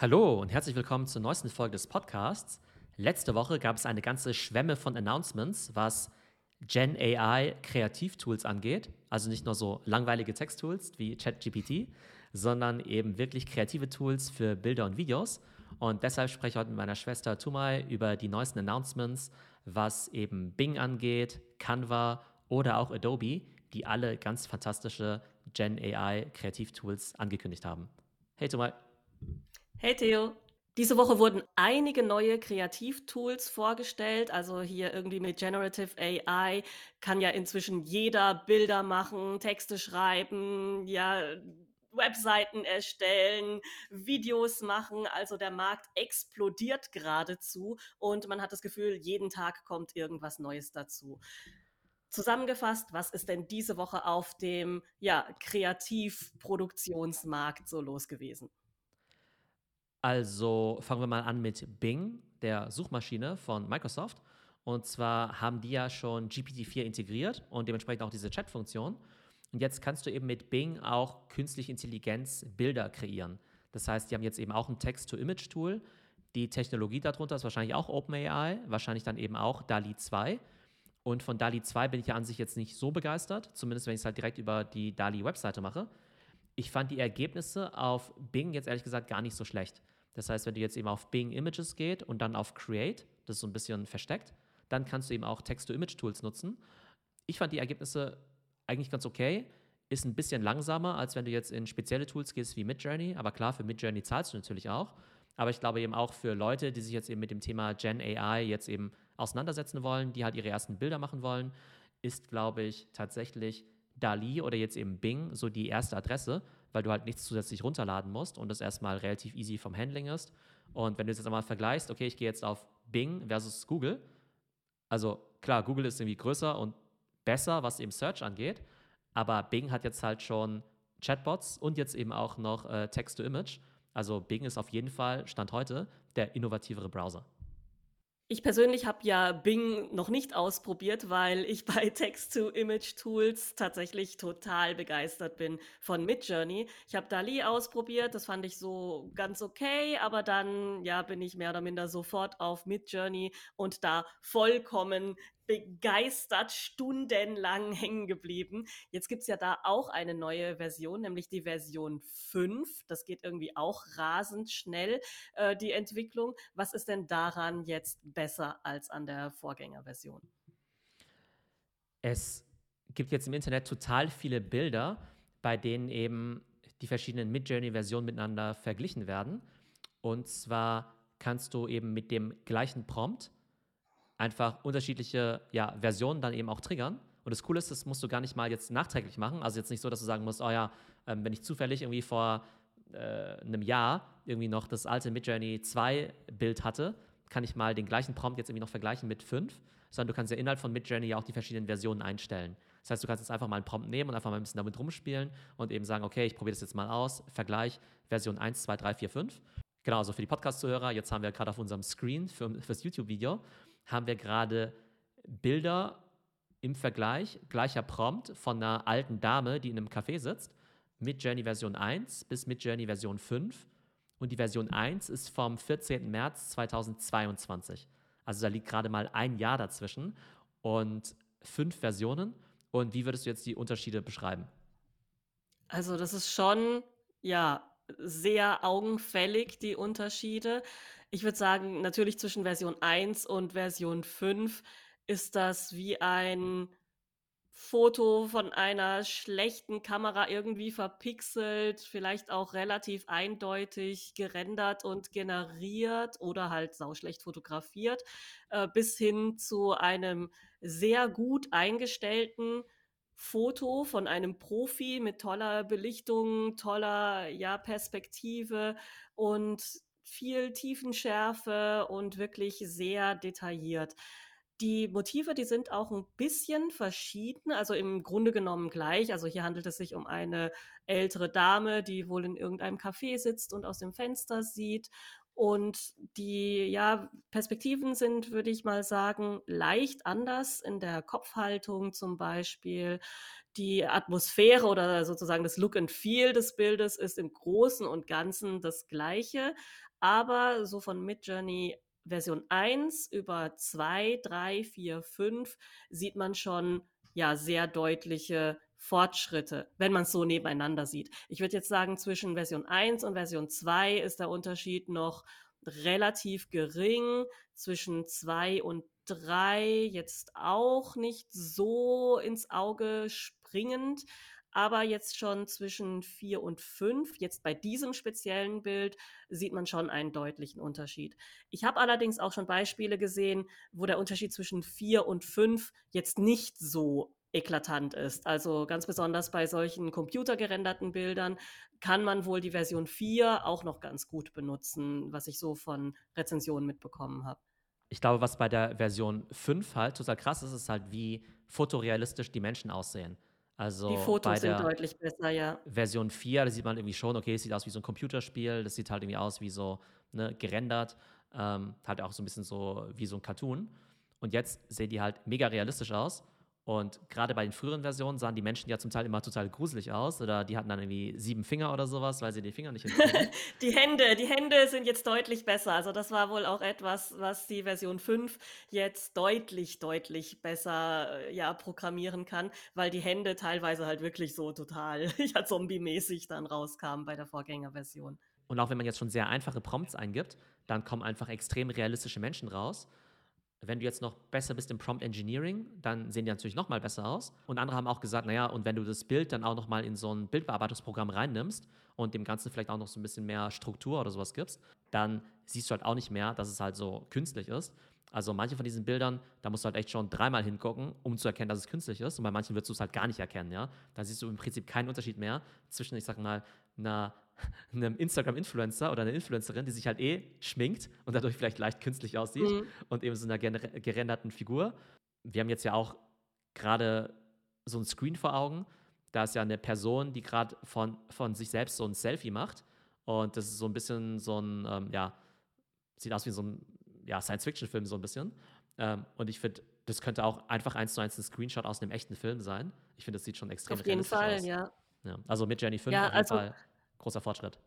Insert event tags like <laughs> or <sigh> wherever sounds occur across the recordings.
Hallo und herzlich willkommen zur neuesten Folge des Podcasts. Letzte Woche gab es eine ganze Schwemme von Announcements, was Gen AI Kreativtools angeht. Also nicht nur so langweilige Texttools wie ChatGPT, sondern eben wirklich kreative Tools für Bilder und Videos. Und deshalb spreche ich heute mit meiner Schwester Tumai über die neuesten Announcements, was eben Bing angeht, Canva oder auch Adobe, die alle ganz fantastische Gen AI Kreativtools angekündigt haben. Hey Tumai. Hey Theo, diese Woche wurden einige neue Kreativtools vorgestellt. Also hier irgendwie mit Generative AI kann ja inzwischen jeder Bilder machen, Texte schreiben, ja, Webseiten erstellen, Videos machen. Also der Markt explodiert geradezu und man hat das Gefühl, jeden Tag kommt irgendwas Neues dazu. Zusammengefasst, was ist denn diese Woche auf dem ja, Kreativproduktionsmarkt so los gewesen? Also fangen wir mal an mit Bing, der Suchmaschine von Microsoft. Und zwar haben die ja schon GPT-4 integriert und dementsprechend auch diese Chat-Funktion. Und jetzt kannst du eben mit Bing auch künstliche Intelligenz Bilder kreieren. Das heißt, die haben jetzt eben auch ein Text-to-Image-Tool. Die Technologie darunter ist wahrscheinlich auch OpenAI, wahrscheinlich dann eben auch DALI 2. Und von DALI 2 bin ich ja an sich jetzt nicht so begeistert, zumindest wenn ich es halt direkt über die DALI-Webseite mache ich fand die Ergebnisse auf Bing jetzt ehrlich gesagt gar nicht so schlecht. Das heißt, wenn du jetzt eben auf Bing Images geht und dann auf Create, das ist so ein bisschen versteckt, dann kannst du eben auch Text-to-Image-Tools nutzen. Ich fand die Ergebnisse eigentlich ganz okay. Ist ein bisschen langsamer, als wenn du jetzt in spezielle Tools gehst wie Midjourney. Aber klar, für Midjourney zahlst du natürlich auch. Aber ich glaube eben auch für Leute, die sich jetzt eben mit dem Thema Gen AI jetzt eben auseinandersetzen wollen, die halt ihre ersten Bilder machen wollen, ist, glaube ich, tatsächlich DALI oder jetzt eben Bing so die erste Adresse, weil du halt nichts zusätzlich runterladen musst und das erstmal relativ easy vom Handling ist. Und wenn du es jetzt einmal vergleichst, okay, ich gehe jetzt auf Bing versus Google, also klar, Google ist irgendwie größer und besser, was eben Search angeht, aber Bing hat jetzt halt schon Chatbots und jetzt eben auch noch äh, Text-to-Image. Also Bing ist auf jeden Fall, Stand heute, der innovativere Browser. Ich persönlich habe ja Bing noch nicht ausprobiert, weil ich bei <laughs> Text-to-Image-Tools tatsächlich total begeistert bin von Midjourney. Ich habe Dali ausprobiert, das fand ich so ganz okay, aber dann ja bin ich mehr oder minder sofort auf Midjourney und da vollkommen begeistert stundenlang <laughs> hängen geblieben. Jetzt gibt es ja da auch eine neue Version, nämlich die Version 5. Das geht irgendwie auch rasend schnell, äh, die Entwicklung. Was ist denn daran jetzt besser als an der Vorgängerversion? Es gibt jetzt im Internet total viele Bilder, bei denen eben die verschiedenen Midjourney-Versionen miteinander verglichen werden. Und zwar kannst du eben mit dem gleichen Prompt einfach unterschiedliche ja, Versionen dann eben auch triggern. Und das Coole ist, das musst du gar nicht mal jetzt nachträglich machen. Also jetzt nicht so, dass du sagen musst, oh ja, ähm, wenn ich zufällig irgendwie vor äh, einem Jahr irgendwie noch das alte Midjourney 2 Bild hatte, kann ich mal den gleichen Prompt jetzt irgendwie noch vergleichen mit 5, sondern du kannst ja innerhalb von Midjourney ja auch die verschiedenen Versionen einstellen. Das heißt, du kannst jetzt einfach mal einen Prompt nehmen und einfach mal ein bisschen damit rumspielen und eben sagen, okay, ich probiere das jetzt mal aus, Vergleich Version 1, 2, 3, 4, 5. Genau, also für die Podcast-Zuhörer, jetzt haben wir gerade auf unserem Screen für, für das YouTube-Video haben wir gerade Bilder im Vergleich, gleicher Prompt von einer alten Dame, die in einem Café sitzt, mit Journey Version 1 bis mit Journey Version 5. Und die Version 1 ist vom 14. März 2022. Also da liegt gerade mal ein Jahr dazwischen und fünf Versionen. Und wie würdest du jetzt die Unterschiede beschreiben? Also das ist schon, ja, sehr augenfällig, die Unterschiede. Ich würde sagen, natürlich zwischen Version 1 und Version 5 ist das wie ein Foto von einer schlechten Kamera irgendwie verpixelt, vielleicht auch relativ eindeutig gerendert und generiert oder halt sauschlecht fotografiert, äh, bis hin zu einem sehr gut eingestellten Foto von einem Profi mit toller Belichtung, toller ja, Perspektive und viel Tiefenschärfe und wirklich sehr detailliert. Die Motive, die sind auch ein bisschen verschieden, also im Grunde genommen gleich. Also hier handelt es sich um eine ältere Dame, die wohl in irgendeinem Café sitzt und aus dem Fenster sieht. Und die ja, Perspektiven sind, würde ich mal sagen, leicht anders in der Kopfhaltung zum Beispiel. Die Atmosphäre oder sozusagen das Look and Feel des Bildes ist im Großen und Ganzen das gleiche. Aber so von Midjourney Version 1 über 2, 3, 4, 5 sieht man schon ja sehr deutliche Fortschritte, wenn man es so nebeneinander sieht. Ich würde jetzt sagen, zwischen Version 1 und Version 2 ist der Unterschied noch relativ gering. Zwischen 2 und 3 jetzt auch nicht so ins Auge springend aber jetzt schon zwischen 4 und 5, jetzt bei diesem speziellen Bild, sieht man schon einen deutlichen Unterschied. Ich habe allerdings auch schon Beispiele gesehen, wo der Unterschied zwischen 4 und 5 jetzt nicht so eklatant ist. Also ganz besonders bei solchen computergerenderten Bildern kann man wohl die Version 4 auch noch ganz gut benutzen, was ich so von Rezensionen mitbekommen habe. Ich glaube, was bei der Version 5 halt total krass ist, ist halt, wie fotorealistisch die Menschen aussehen. Also Die bei Fotos sind deutlich besser, ja. Version 4, da sieht man irgendwie schon, okay, es sieht aus wie so ein Computerspiel, das sieht halt irgendwie aus wie so ne, gerendert, ähm, halt auch so ein bisschen so wie so ein Cartoon. Und jetzt sehen die halt mega realistisch aus. Und gerade bei den früheren Versionen sahen die Menschen ja zum Teil immer total gruselig aus oder die hatten dann irgendwie sieben Finger oder sowas, weil sie die Finger nicht <laughs> hinkriegen. Die Hände, die Hände sind jetzt deutlich besser. Also das war wohl auch etwas, was die Version 5 jetzt deutlich, deutlich besser äh, ja, programmieren kann, weil die Hände teilweise halt wirklich so total <laughs> ja, zombie-mäßig dann rauskamen bei der Vorgängerversion. Und auch wenn man jetzt schon sehr einfache Prompts eingibt, dann kommen einfach extrem realistische Menschen raus. Wenn du jetzt noch besser bist im Prompt Engineering, dann sehen die natürlich noch mal besser aus. Und andere haben auch gesagt, naja, und wenn du das Bild dann auch noch mal in so ein Bildbearbeitungsprogramm reinnimmst und dem Ganzen vielleicht auch noch so ein bisschen mehr Struktur oder sowas gibst, dann siehst du halt auch nicht mehr, dass es halt so künstlich ist. Also manche von diesen Bildern, da musst du halt echt schon dreimal hingucken, um zu erkennen, dass es künstlich ist. Und bei manchen wirst du es halt gar nicht erkennen, ja. Da siehst du im Prinzip keinen Unterschied mehr zwischen, ich sag mal, einer <laughs> einem Instagram-Influencer oder einer Influencerin, die sich halt eh schminkt und dadurch vielleicht leicht künstlich aussieht mhm. und eben so einer gerenderten Figur. Wir haben jetzt ja auch gerade so ein Screen vor Augen. Da ist ja eine Person, die gerade von, von sich selbst so ein Selfie macht. Und das ist so ein bisschen so ein, ähm, ja, sieht aus wie so ein ja, Science-Fiction-Film so ein bisschen. Ähm, und ich finde, das könnte auch einfach eins zu eins ein Screenshot aus einem echten Film sein. Ich finde, das sieht schon extrem Auf jeden Fall, aus. ja. ja. Also mit Jenny 5 ja, auf jeden also, Fall großer Fortschritt.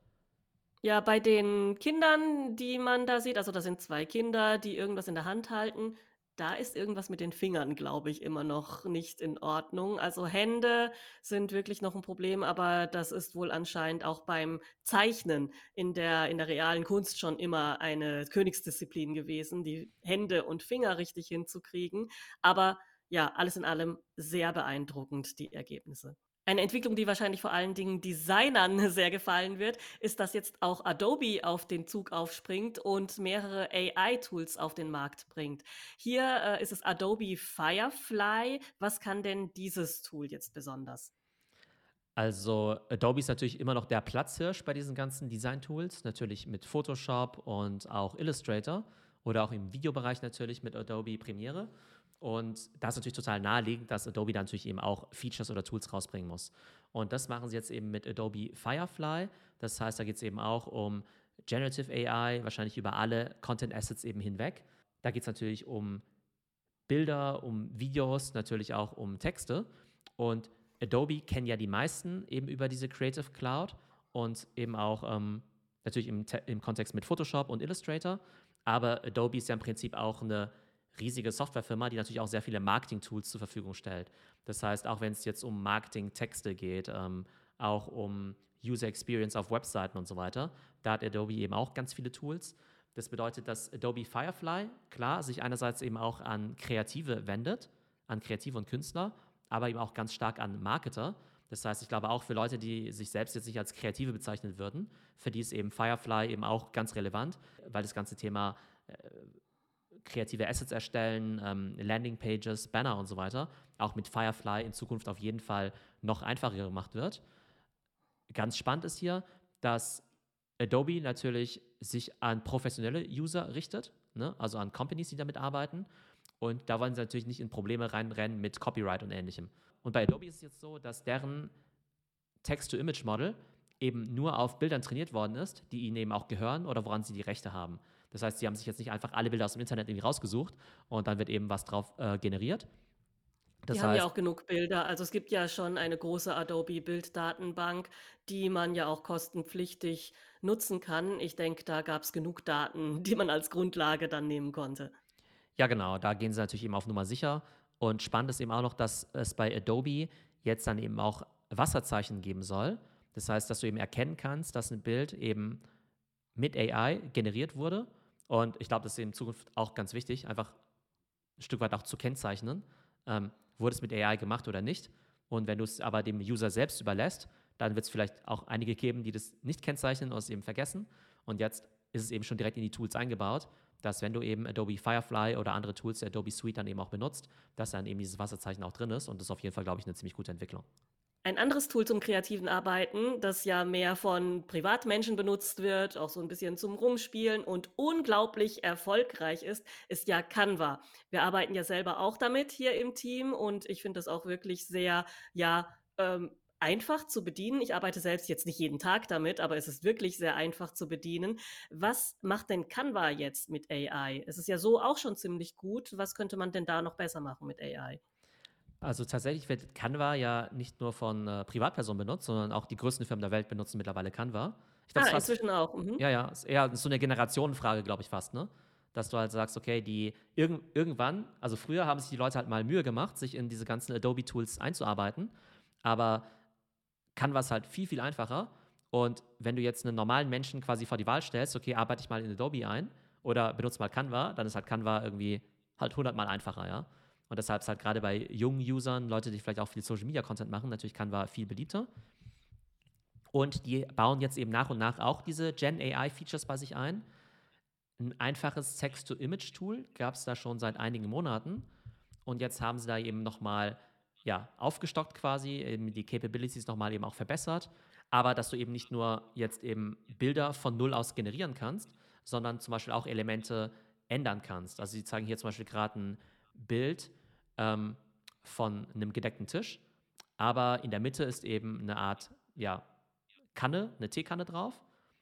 Ja, bei den Kindern, die man da sieht, also da sind zwei Kinder, die irgendwas in der Hand halten. Da ist irgendwas mit den Fingern, glaube ich, immer noch nicht in Ordnung. Also Hände sind wirklich noch ein Problem, aber das ist wohl anscheinend auch beim Zeichnen in der, in der realen Kunst schon immer eine Königsdisziplin gewesen, die Hände und Finger richtig hinzukriegen. Aber ja, alles in allem sehr beeindruckend, die Ergebnisse. Eine Entwicklung, die wahrscheinlich vor allen Dingen Designern <laughs> sehr gefallen wird, ist, dass jetzt auch Adobe auf den Zug aufspringt und mehrere AI-Tools auf den Markt bringt. Hier äh, ist es Adobe Firefly. Was kann denn dieses Tool jetzt besonders? Also Adobe ist natürlich immer noch der Platzhirsch bei diesen ganzen Design-Tools, natürlich mit Photoshop und auch Illustrator oder auch im Videobereich natürlich mit Adobe Premiere. Und da ist natürlich total naheliegend, dass Adobe dann natürlich eben auch Features oder Tools rausbringen muss. Und das machen sie jetzt eben mit Adobe Firefly. Das heißt, da geht es eben auch um Generative AI, wahrscheinlich über alle Content Assets eben hinweg. Da geht es natürlich um Bilder, um Videos, natürlich auch um Texte. Und Adobe kennen ja die meisten eben über diese Creative Cloud und eben auch ähm, natürlich im, im Kontext mit Photoshop und Illustrator. Aber Adobe ist ja im Prinzip auch eine riesige Softwarefirma, die natürlich auch sehr viele Marketing-Tools zur Verfügung stellt. Das heißt, auch wenn es jetzt um Marketing-Texte geht, ähm, auch um User Experience auf Webseiten und so weiter, da hat Adobe eben auch ganz viele Tools. Das bedeutet, dass Adobe Firefly, klar, sich einerseits eben auch an Kreative wendet, an Kreative und Künstler, aber eben auch ganz stark an Marketer. Das heißt, ich glaube auch für Leute, die sich selbst jetzt nicht als Kreative bezeichnen würden, für die ist eben Firefly eben auch ganz relevant, weil das ganze Thema äh, kreative Assets erstellen, ähm, Landingpages, Banner und so weiter, auch mit Firefly in Zukunft auf jeden Fall noch einfacher gemacht wird. Ganz spannend ist hier, dass Adobe natürlich sich an professionelle User richtet, ne? also an Companies, die damit arbeiten. Und da wollen sie natürlich nicht in Probleme reinrennen mit Copyright und ähnlichem. Und bei Adobe ist es jetzt so, dass deren Text-to-Image-Model eben nur auf Bildern trainiert worden ist, die ihnen eben auch gehören oder woran sie die Rechte haben. Das heißt, sie haben sich jetzt nicht einfach alle Bilder aus dem Internet irgendwie rausgesucht und dann wird eben was drauf äh, generiert. Das die heißt, haben ja auch genug Bilder. Also es gibt ja schon eine große Adobe Bilddatenbank, die man ja auch kostenpflichtig nutzen kann. Ich denke, da gab es genug Daten, <laughs> die man als Grundlage dann nehmen konnte. Ja, genau, da gehen sie natürlich eben auf Nummer sicher. Und spannend ist eben auch noch, dass es bei Adobe jetzt dann eben auch Wasserzeichen geben soll. Das heißt, dass du eben erkennen kannst, dass ein Bild eben mit AI generiert wurde. Und ich glaube, das ist in Zukunft auch ganz wichtig, einfach ein Stück weit auch zu kennzeichnen, ähm, wurde es mit AI gemacht oder nicht. Und wenn du es aber dem User selbst überlässt, dann wird es vielleicht auch einige geben, die das nicht kennzeichnen oder es eben vergessen. Und jetzt ist es eben schon direkt in die Tools eingebaut, dass wenn du eben Adobe Firefly oder andere Tools der Adobe Suite dann eben auch benutzt, dass dann eben dieses Wasserzeichen auch drin ist. Und das ist auf jeden Fall, glaube ich, eine ziemlich gute Entwicklung. Ein anderes Tool zum kreativen Arbeiten, das ja mehr von Privatmenschen benutzt wird, auch so ein bisschen zum Rumspielen und unglaublich erfolgreich ist, ist ja Canva. Wir arbeiten ja selber auch damit hier im Team und ich finde das auch wirklich sehr, ja, ähm, einfach zu bedienen. Ich arbeite selbst jetzt nicht jeden Tag damit, aber es ist wirklich sehr einfach zu bedienen. Was macht denn Canva jetzt mit AI? Es ist ja so auch schon ziemlich gut. Was könnte man denn da noch besser machen mit AI? Also tatsächlich wird Canva ja nicht nur von äh, Privatpersonen benutzt, sondern auch die größten Firmen der Welt benutzen mittlerweile Canva. Ich glaub, ah, fast, inzwischen auch. Mhm. Ja, ja, ist eher so eine Generationenfrage, glaube ich fast, ne? Dass du halt sagst, okay, die irg irgendwann, also früher haben sich die Leute halt mal Mühe gemacht, sich in diese ganzen Adobe-Tools einzuarbeiten, aber Canva ist halt viel, viel einfacher. Und wenn du jetzt einen normalen Menschen quasi vor die Wahl stellst, okay, arbeite ich mal in Adobe ein oder benutze mal Canva, dann ist halt Canva irgendwie halt hundertmal einfacher, ja. Und deshalb ist halt gerade bei jungen Usern, Leute, die vielleicht auch viel Social Media Content machen, natürlich Canva viel beliebter. Und die bauen jetzt eben nach und nach auch diese Gen AI Features bei sich ein. Ein einfaches Text-to-Image-Tool gab es da schon seit einigen Monaten. Und jetzt haben sie da eben nochmal ja, aufgestockt quasi, eben die Capabilities nochmal eben auch verbessert. Aber dass du eben nicht nur jetzt eben Bilder von Null aus generieren kannst, sondern zum Beispiel auch Elemente ändern kannst. Also sie zeigen hier zum Beispiel gerade ein Bild, ähm, von einem gedeckten Tisch. Aber in der Mitte ist eben eine Art ja, Kanne, eine Teekanne drauf.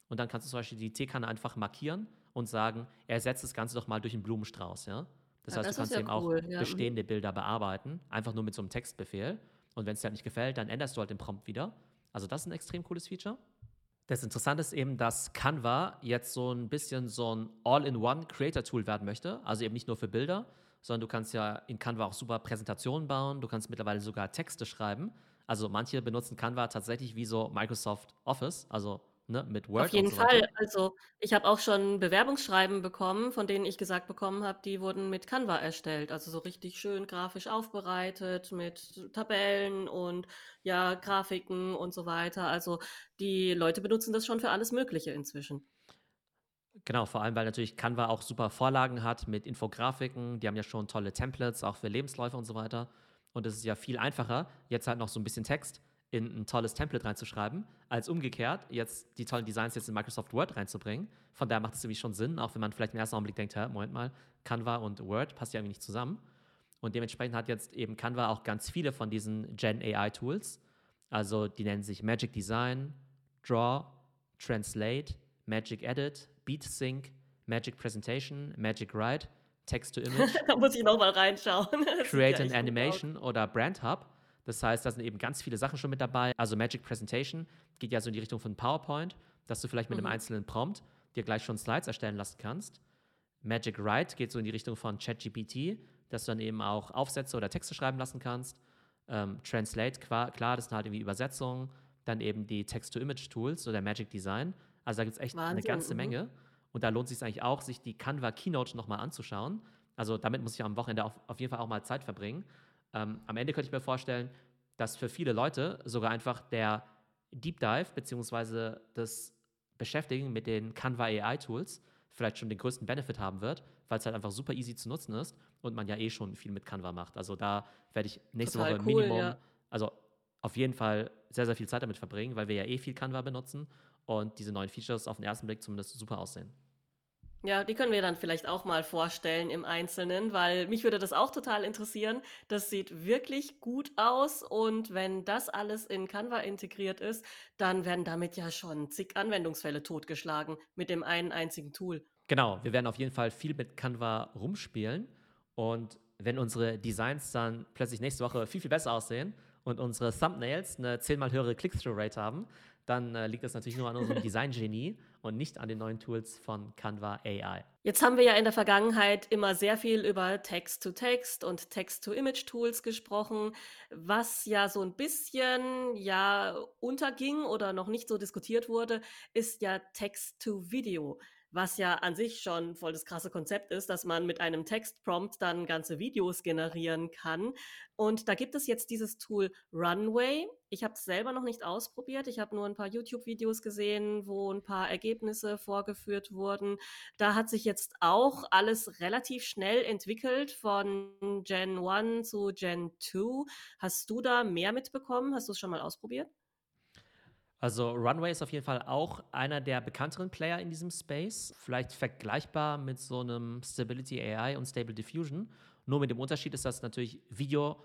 Und dann kannst du zum Beispiel die Teekanne einfach markieren und sagen, ersetze das Ganze doch mal durch einen Blumenstrauß. Ja? Das ja, heißt, das du kannst ja eben cool. auch ja. bestehende Bilder bearbeiten, einfach nur mit so einem Textbefehl. Und wenn es dir halt nicht gefällt, dann änderst du halt den Prompt wieder. Also das ist ein extrem cooles Feature. Das Interessante ist eben, dass Canva jetzt so ein bisschen so ein All-in-One Creator-Tool werden möchte. Also eben nicht nur für Bilder, sondern du kannst ja in Canva auch super Präsentationen bauen, du kannst mittlerweile sogar Texte schreiben. Also manche benutzen Canva tatsächlich wie so Microsoft Office, also ne, mit Word. Auf jeden so Fall. Also ich habe auch schon Bewerbungsschreiben bekommen, von denen ich gesagt bekommen habe, die wurden mit Canva erstellt. Also so richtig schön grafisch aufbereitet mit Tabellen und ja, Grafiken und so weiter. Also die Leute benutzen das schon für alles Mögliche inzwischen. Genau, vor allem, weil natürlich Canva auch super Vorlagen hat mit Infografiken. Die haben ja schon tolle Templates, auch für Lebensläufe und so weiter. Und es ist ja viel einfacher, jetzt halt noch so ein bisschen Text in ein tolles Template reinzuschreiben, als umgekehrt, jetzt die tollen Designs jetzt in Microsoft Word reinzubringen. Von daher macht es irgendwie schon Sinn, auch wenn man vielleicht im ersten Augenblick denkt, Moment mal, Canva und Word passt ja irgendwie nicht zusammen. Und dementsprechend hat jetzt eben Canva auch ganz viele von diesen Gen AI Tools. Also die nennen sich Magic Design, Draw, Translate, Magic Edit, Beat Sync, Magic Presentation, Magic Write, Text to Image. <laughs> da muss ich nochmal reinschauen. <laughs> Create an Animation oder Brand Hub. Das heißt, da sind eben ganz viele Sachen schon mit dabei. Also Magic Presentation geht ja so in die Richtung von PowerPoint, dass du vielleicht mit mhm. einem einzelnen Prompt dir gleich schon Slides erstellen lassen kannst. Magic Write geht so in die Richtung von ChatGPT, dass du dann eben auch Aufsätze oder Texte schreiben lassen kannst. Ähm, Translate, klar, das sind halt irgendwie Übersetzungen. Dann eben die Text-to-Image-Tools oder Magic Design. Also da gibt es echt Wahnsinn. eine ganze mhm. Menge. Und da lohnt es sich eigentlich auch, sich die Canva Keynote nochmal anzuschauen. Also damit muss ich am Wochenende auf, auf jeden Fall auch mal Zeit verbringen. Ähm, am Ende könnte ich mir vorstellen, dass für viele Leute sogar einfach der Deep Dive bzw. das Beschäftigen mit den Canva AI Tools vielleicht schon den größten Benefit haben wird, weil es halt einfach super easy zu nutzen ist und man ja eh schon viel mit Canva macht. Also da werde ich nächste Total Woche cool, Minimum, ja. also auf jeden Fall sehr, sehr viel Zeit damit verbringen, weil wir ja eh viel Canva benutzen und diese neuen Features auf den ersten Blick zumindest super aussehen. Ja, die können wir dann vielleicht auch mal vorstellen im Einzelnen, weil mich würde das auch total interessieren. Das sieht wirklich gut aus und wenn das alles in Canva integriert ist, dann werden damit ja schon zig Anwendungsfälle totgeschlagen mit dem einen einzigen Tool. Genau, wir werden auf jeden Fall viel mit Canva rumspielen und wenn unsere Designs dann plötzlich nächste Woche viel, viel besser aussehen und unsere Thumbnails eine zehnmal höhere Click-Through-Rate haben, dann äh, liegt das natürlich nur an unserem Design-Genie und nicht an den neuen Tools von Canva AI. Jetzt haben wir ja in der Vergangenheit immer sehr viel über Text-to-Text und Text-to-Image-Tools gesprochen, was ja so ein bisschen ja unterging oder noch nicht so diskutiert wurde, ist ja Text-to-Video was ja an sich schon voll das krasse Konzept ist, dass man mit einem Textprompt dann ganze Videos generieren kann. Und da gibt es jetzt dieses Tool Runway. Ich habe es selber noch nicht ausprobiert. Ich habe nur ein paar YouTube-Videos gesehen, wo ein paar Ergebnisse vorgeführt wurden. Da hat sich jetzt auch alles relativ schnell entwickelt von Gen 1 zu Gen 2. Hast du da mehr mitbekommen? Hast du es schon mal ausprobiert? Also Runway ist auf jeden Fall auch einer der bekannteren Player in diesem Space. Vielleicht vergleichbar mit so einem Stability AI und Stable Diffusion. Nur mit dem Unterschied ist, dass natürlich Video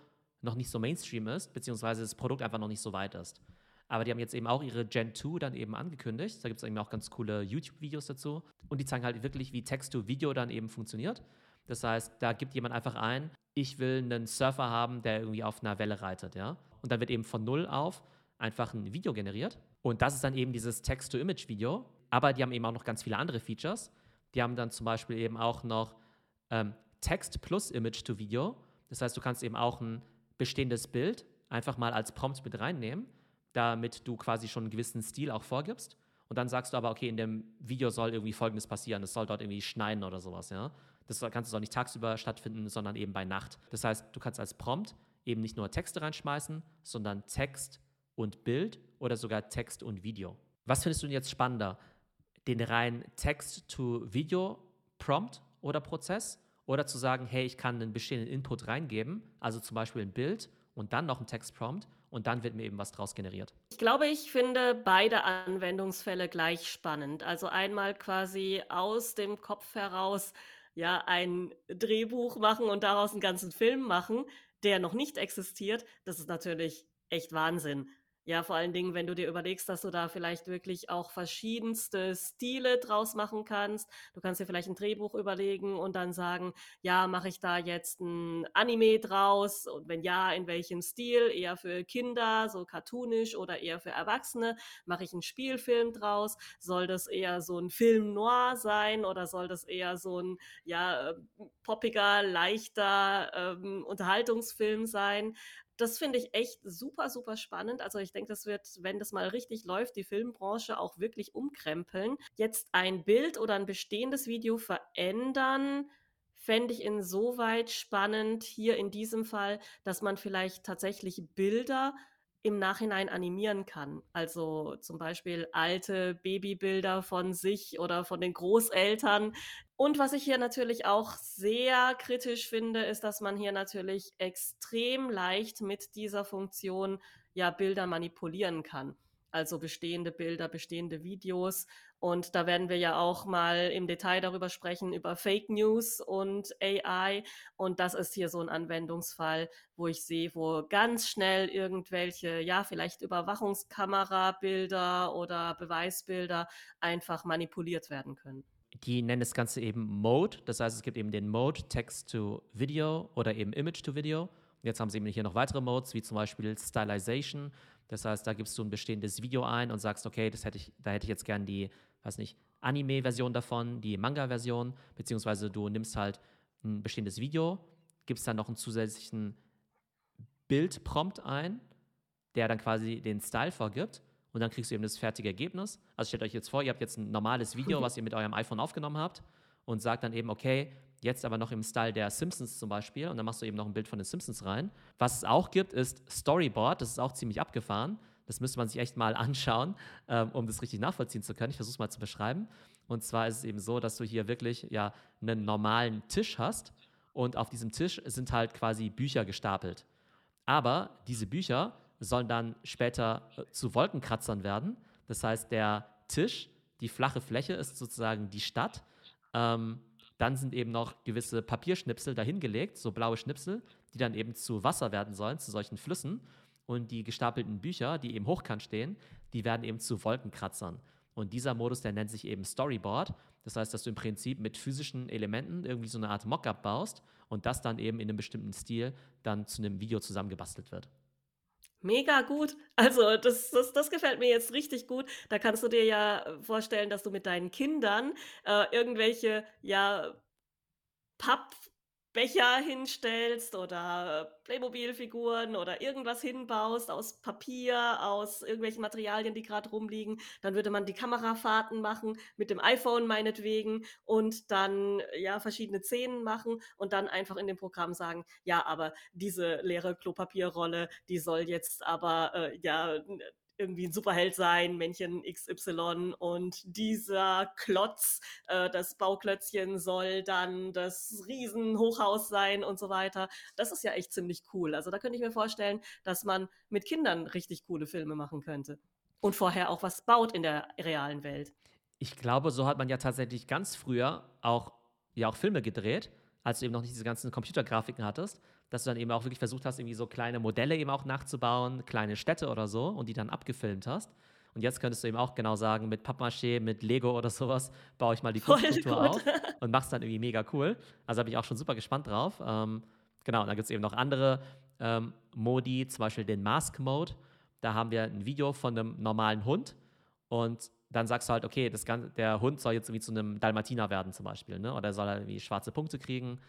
noch nicht so Mainstream ist, beziehungsweise das Produkt einfach noch nicht so weit ist. Aber die haben jetzt eben auch ihre Gen 2 dann eben angekündigt. Da gibt es eben auch ganz coole YouTube-Videos dazu. Und die zeigen halt wirklich, wie Text-to-Video dann eben funktioniert. Das heißt, da gibt jemand einfach ein, ich will einen Surfer haben, der irgendwie auf einer Welle reitet, ja. Und dann wird eben von null auf einfach ein Video generiert. Und das ist dann eben dieses Text-to-Image-Video. Aber die haben eben auch noch ganz viele andere Features. Die haben dann zum Beispiel eben auch noch ähm, Text plus Image-to-Video. Das heißt, du kannst eben auch ein bestehendes Bild einfach mal als Prompt mit reinnehmen, damit du quasi schon einen gewissen Stil auch vorgibst. Und dann sagst du aber, okay, in dem Video soll irgendwie Folgendes passieren. Es soll dort irgendwie schneien oder sowas, ja. Das kannst du auch nicht tagsüber stattfinden, sondern eben bei Nacht. Das heißt, du kannst als Prompt eben nicht nur Texte reinschmeißen, sondern Text und Bild oder sogar Text und Video. Was findest du denn jetzt spannender? Den reinen Text-to-Video-Prompt oder Prozess? Oder zu sagen, hey, ich kann einen bestehenden Input reingeben, also zum Beispiel ein Bild und dann noch ein Textprompt und dann wird mir eben was draus generiert. Ich glaube, ich finde beide Anwendungsfälle gleich spannend. Also einmal quasi aus dem Kopf heraus ja ein Drehbuch machen und daraus einen ganzen Film machen, der noch nicht existiert. Das ist natürlich echt Wahnsinn. Ja, vor allen Dingen, wenn du dir überlegst, dass du da vielleicht wirklich auch verschiedenste Stile draus machen kannst. Du kannst dir vielleicht ein Drehbuch überlegen und dann sagen, ja, mache ich da jetzt ein Anime draus? Und wenn ja, in welchem Stil? Eher für Kinder, so cartoonisch oder eher für Erwachsene? Mache ich einen Spielfilm draus? Soll das eher so ein Film noir sein oder soll das eher so ein, ja, äh, poppiger, leichter ähm, Unterhaltungsfilm sein? Das finde ich echt super, super spannend. Also ich denke, das wird, wenn das mal richtig läuft, die Filmbranche auch wirklich umkrempeln. Jetzt ein Bild oder ein bestehendes Video verändern, fände ich insoweit spannend hier in diesem Fall, dass man vielleicht tatsächlich Bilder im Nachhinein animieren kann. Also zum Beispiel alte Babybilder von sich oder von den Großeltern. Und was ich hier natürlich auch sehr kritisch finde, ist, dass man hier natürlich extrem leicht mit dieser Funktion ja Bilder manipulieren kann also bestehende Bilder, bestehende Videos. Und da werden wir ja auch mal im Detail darüber sprechen, über Fake News und AI. Und das ist hier so ein Anwendungsfall, wo ich sehe, wo ganz schnell irgendwelche, ja, vielleicht Überwachungskamerabilder oder Beweisbilder einfach manipuliert werden können. Die nennen das Ganze eben Mode. Das heißt, es gibt eben den Mode Text to Video oder eben Image to Video. Jetzt haben sie eben hier noch weitere Modes, wie zum Beispiel Stylization. Das heißt, da gibst du ein bestehendes Video ein und sagst, okay, das hätte ich, da hätte ich jetzt gern die, weiß nicht, Anime-Version davon, die Manga-Version, beziehungsweise du nimmst halt ein bestehendes Video, gibst dann noch einen zusätzlichen Bildprompt ein, der dann quasi den Style vorgibt und dann kriegst du eben das fertige Ergebnis. Also stellt euch jetzt vor, ihr habt jetzt ein normales Video, <laughs> was ihr mit eurem iPhone aufgenommen habt und sagt dann eben, okay, Jetzt aber noch im Style der Simpsons zum Beispiel. Und dann machst du eben noch ein Bild von den Simpsons rein. Was es auch gibt, ist Storyboard. Das ist auch ziemlich abgefahren. Das müsste man sich echt mal <laughs> anschauen, ähm, um das richtig nachvollziehen zu können. Ich versuche es mal zu beschreiben. Und zwar ist es eben so, dass du hier wirklich ja einen normalen Tisch hast. Und auf diesem Tisch sind halt quasi Bücher gestapelt. Aber diese Bücher sollen dann später äh, zu Wolkenkratzern werden. Das heißt, der Tisch, die flache Fläche ist sozusagen die Stadt. Ähm, dann sind eben noch gewisse Papierschnipsel dahingelegt, so blaue Schnipsel, die dann eben zu Wasser werden sollen, zu solchen Flüssen. Und die gestapelten Bücher, die eben hochkant stehen, die werden eben zu Wolkenkratzern. Und dieser Modus, der nennt sich eben Storyboard. Das heißt, dass du im Prinzip mit physischen Elementen irgendwie so eine Art Mockup baust und das dann eben in einem bestimmten Stil dann zu einem Video zusammengebastelt wird. Mega gut. Also, das das das gefällt mir jetzt richtig gut. Da kannst du dir ja äh, vorstellen, dass du mit deinen Kindern, äh, irgendwelche, ja, Pappbecher hinstellst oder Playmobil-Figuren oder irgendwas hinbaust aus Papier, aus irgendwelchen Materialien, die gerade rumliegen. Dann würde man die Kamerafahrten machen, mit dem iPhone meinetwegen und dann, ja, verschiedene Szenen machen und dann einfach in dem Programm sagen: „Ja, aber diese leere Klopapierrolle, die soll jetzt aber, äh, ja, irgendwie ein Superheld sein, Männchen XY und dieser Klotz, äh, das Bauklötzchen soll dann das Riesenhochhaus sein und so weiter. Das ist ja echt ziemlich cool. Also, da könnte ich mir vorstellen, dass man mit Kindern richtig coole Filme machen könnte und vorher auch was baut in der realen Welt. Ich glaube, so hat man ja tatsächlich ganz früher auch ja auch Filme gedreht, als du eben noch nicht diese ganzen Computergrafiken hattest dass du dann eben auch wirklich versucht hast, irgendwie so kleine Modelle eben auch nachzubauen, kleine Städte oder so und die dann abgefilmt hast. Und jetzt könntest du eben auch genau sagen, mit Pappmaché, mit Lego oder sowas, baue ich mal die Kunststruktur auf und machst dann irgendwie mega cool. Also bin ich auch schon super gespannt drauf. Ähm, genau, und dann gibt es eben noch andere ähm, Modi, zum Beispiel den Mask Mode. Da haben wir ein Video von einem normalen Hund und dann sagst du halt, okay, das Ganze, der Hund soll jetzt irgendwie zu einem Dalmatiner werden zum Beispiel, ne? oder soll er irgendwie schwarze Punkte kriegen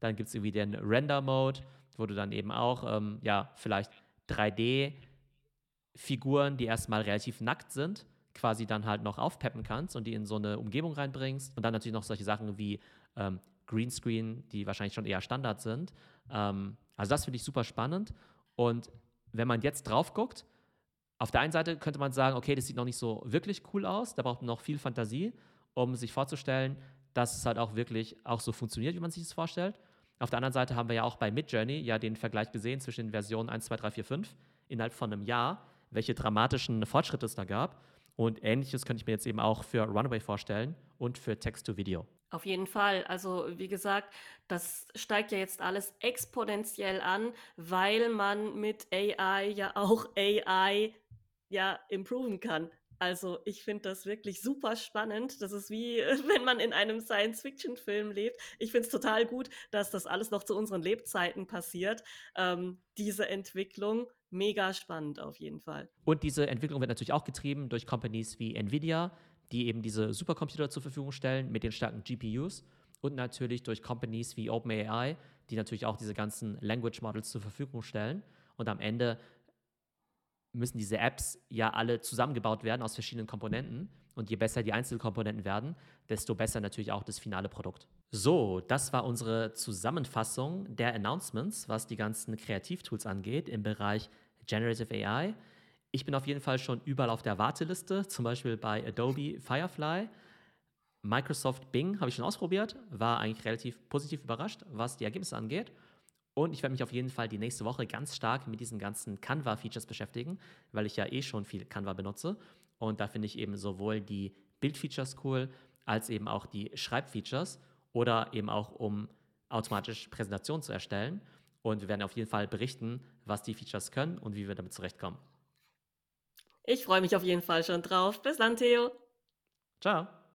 dann gibt es irgendwie den Render-Mode, wo du dann eben auch, ähm, ja, vielleicht 3D-Figuren, die erstmal relativ nackt sind, quasi dann halt noch aufpeppen kannst und die in so eine Umgebung reinbringst. Und dann natürlich noch solche Sachen wie ähm, Greenscreen, die wahrscheinlich schon eher Standard sind. Ähm, also das finde ich super spannend. Und wenn man jetzt drauf guckt, auf der einen Seite könnte man sagen, okay, das sieht noch nicht so wirklich cool aus, da braucht man noch viel Fantasie, um sich vorzustellen, dass es halt auch wirklich auch so funktioniert, wie man sich das vorstellt. Auf der anderen Seite haben wir ja auch bei Midjourney ja den Vergleich gesehen zwischen den Versionen 1, 2, 3, 4, 5 innerhalb von einem Jahr, welche dramatischen Fortschritte es da gab. Und ähnliches könnte ich mir jetzt eben auch für Runaway vorstellen und für Text-to-Video. Auf jeden Fall. Also wie gesagt, das steigt ja jetzt alles exponentiell an, weil man mit AI ja auch AI ja improven kann. Also, ich finde das wirklich super spannend. Das ist wie, <laughs> wenn man in einem Science-Fiction-Film lebt. Ich finde es total gut, dass das alles noch zu unseren Lebzeiten passiert. Ähm, diese Entwicklung, mega spannend auf jeden Fall. Und diese Entwicklung wird natürlich auch getrieben durch Companies wie Nvidia, die eben diese Supercomputer zur Verfügung stellen mit den starken GPUs. Und natürlich durch Companies wie OpenAI, die natürlich auch diese ganzen Language Models zur Verfügung stellen. Und am Ende müssen diese Apps ja alle zusammengebaut werden aus verschiedenen Komponenten. Und je besser die Einzelkomponenten werden, desto besser natürlich auch das finale Produkt. So, das war unsere Zusammenfassung der Announcements, was die ganzen Kreativtools angeht im Bereich Generative AI. Ich bin auf jeden Fall schon überall auf der Warteliste, zum Beispiel bei Adobe Firefly. Microsoft Bing habe ich schon ausprobiert, war eigentlich relativ positiv überrascht, was die Ergebnisse angeht. Und ich werde mich auf jeden Fall die nächste Woche ganz stark mit diesen ganzen Canva-Features beschäftigen, weil ich ja eh schon viel Canva benutze. Und da finde ich eben sowohl die Bild-Features cool, als eben auch die Schreib-Features oder eben auch um automatisch Präsentationen zu erstellen. Und wir werden auf jeden Fall berichten, was die Features können und wie wir damit zurechtkommen. Ich freue mich auf jeden Fall schon drauf. Bis dann, Theo. Ciao.